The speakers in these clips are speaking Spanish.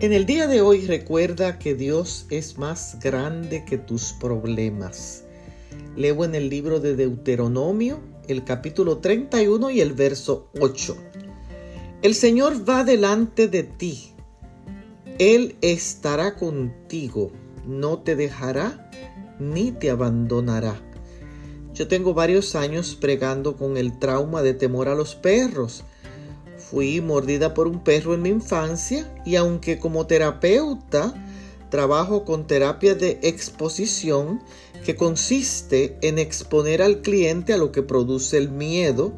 En el día de hoy recuerda que Dios es más grande que tus problemas. Leo en el libro de Deuteronomio, el capítulo 31 y el verso 8. El Señor va delante de ti. Él estará contigo. No te dejará ni te abandonará. Yo tengo varios años pregando con el trauma de temor a los perros Fui mordida por un perro en mi infancia y aunque como terapeuta trabajo con terapia de exposición que consiste en exponer al cliente a lo que produce el miedo,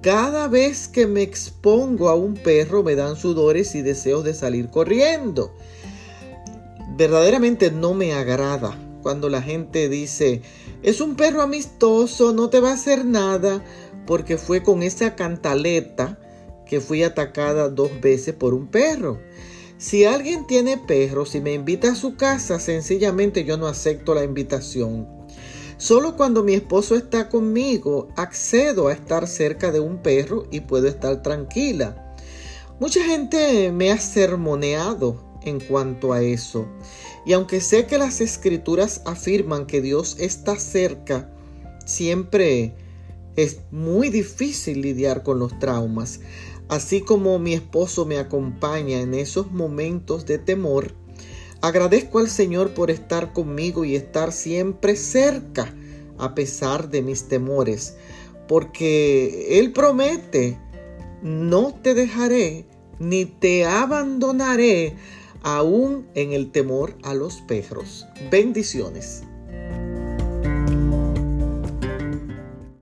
cada vez que me expongo a un perro me dan sudores y deseos de salir corriendo. Verdaderamente no me agrada cuando la gente dice, es un perro amistoso, no te va a hacer nada, porque fue con esa cantaleta que fui atacada dos veces por un perro. Si alguien tiene perros y me invita a su casa, sencillamente yo no acepto la invitación. Solo cuando mi esposo está conmigo accedo a estar cerca de un perro y puedo estar tranquila. Mucha gente me ha sermoneado en cuanto a eso. Y aunque sé que las escrituras afirman que Dios está cerca, siempre es muy difícil lidiar con los traumas. Así como mi esposo me acompaña en esos momentos de temor, agradezco al Señor por estar conmigo y estar siempre cerca a pesar de mis temores, porque Él promete, no te dejaré ni te abandonaré aún en el temor a los perros. Bendiciones.